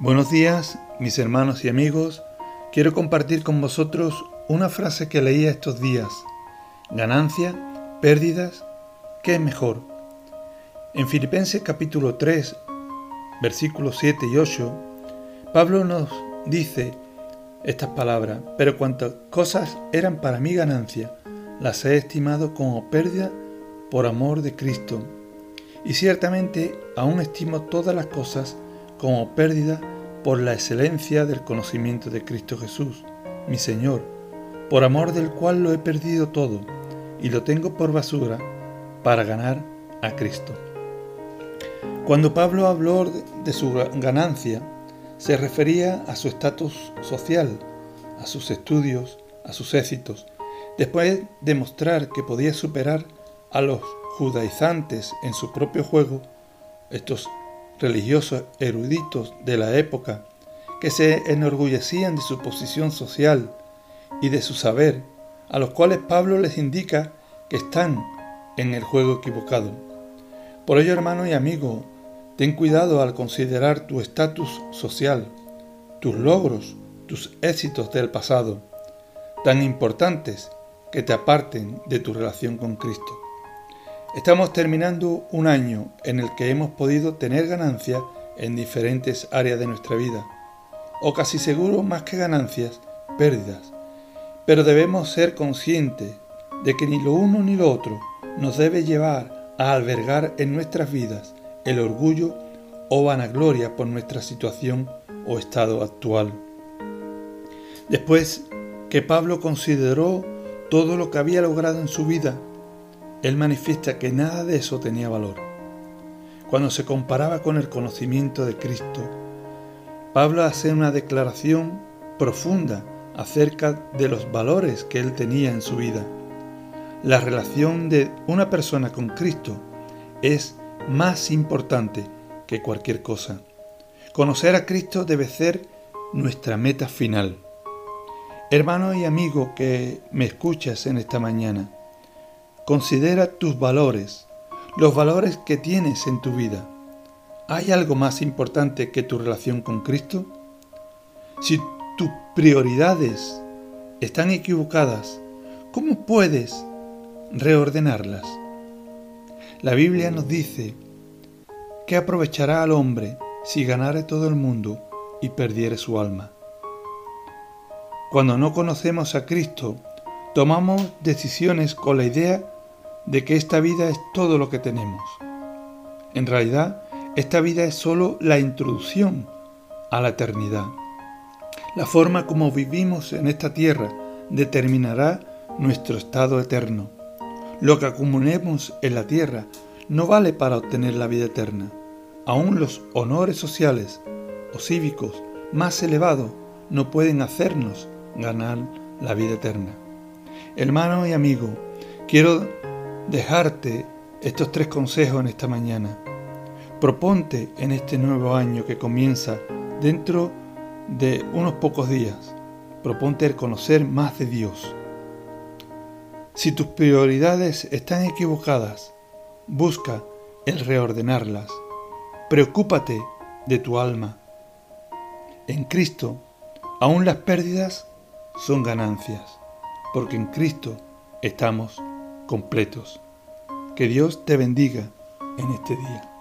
Buenos días, mis hermanos y amigos. Quiero compartir con vosotros una frase que leía estos días. Ganancia, pérdidas, ¿qué es mejor? En Filipenses capítulo 3, versículos 7 y 8, Pablo nos dice estas palabras, pero cuantas cosas eran para mi ganancia, las he estimado como pérdida por amor de Cristo. Y ciertamente aún estimo todas las cosas como pérdida por la excelencia del conocimiento de Cristo Jesús, mi Señor, por amor del cual lo he perdido todo y lo tengo por basura para ganar a Cristo. Cuando Pablo habló de su ganancia, se refería a su estatus social, a sus estudios, a sus éxitos, después de mostrar que podía superar a los judaizantes en su propio juego, estos religiosos eruditos de la época que se enorgullecían de su posición social y de su saber, a los cuales Pablo les indica que están en el juego equivocado. Por ello, hermano y amigo, ten cuidado al considerar tu estatus social, tus logros, tus éxitos del pasado, tan importantes que te aparten de tu relación con Cristo. Estamos terminando un año en el que hemos podido tener ganancias en diferentes áreas de nuestra vida, o casi seguro más que ganancias, pérdidas. Pero debemos ser conscientes de que ni lo uno ni lo otro nos debe llevar a albergar en nuestras vidas el orgullo o vanagloria por nuestra situación o estado actual. Después que Pablo consideró todo lo que había logrado en su vida él manifiesta que nada de eso tenía valor. Cuando se comparaba con el conocimiento de Cristo, Pablo hace una declaración profunda acerca de los valores que él tenía en su vida. La relación de una persona con Cristo es más importante que cualquier cosa. Conocer a Cristo debe ser nuestra meta final. Hermano y amigo que me escuchas en esta mañana, Considera tus valores, los valores que tienes en tu vida. ¿Hay algo más importante que tu relación con Cristo? Si tus prioridades están equivocadas, ¿cómo puedes reordenarlas? La Biblia nos dice que aprovechará al hombre si ganare todo el mundo y perdiere su alma. Cuando no conocemos a Cristo, tomamos decisiones con la idea de que esta vida es todo lo que tenemos. En realidad, esta vida es solo la introducción a la eternidad. La forma como vivimos en esta tierra determinará nuestro estado eterno. Lo que acumulemos en la tierra no vale para obtener la vida eterna. Aún los honores sociales o cívicos más elevados no pueden hacernos ganar la vida eterna. Hermano y amigo, quiero dejarte estos tres consejos en esta mañana. Proponte en este nuevo año que comienza dentro de unos pocos días. Proponte el conocer más de Dios. Si tus prioridades están equivocadas, busca el reordenarlas. Preocúpate de tu alma. En Cristo, aún las pérdidas son ganancias, porque en Cristo estamos completos. Que Dios te bendiga en este día.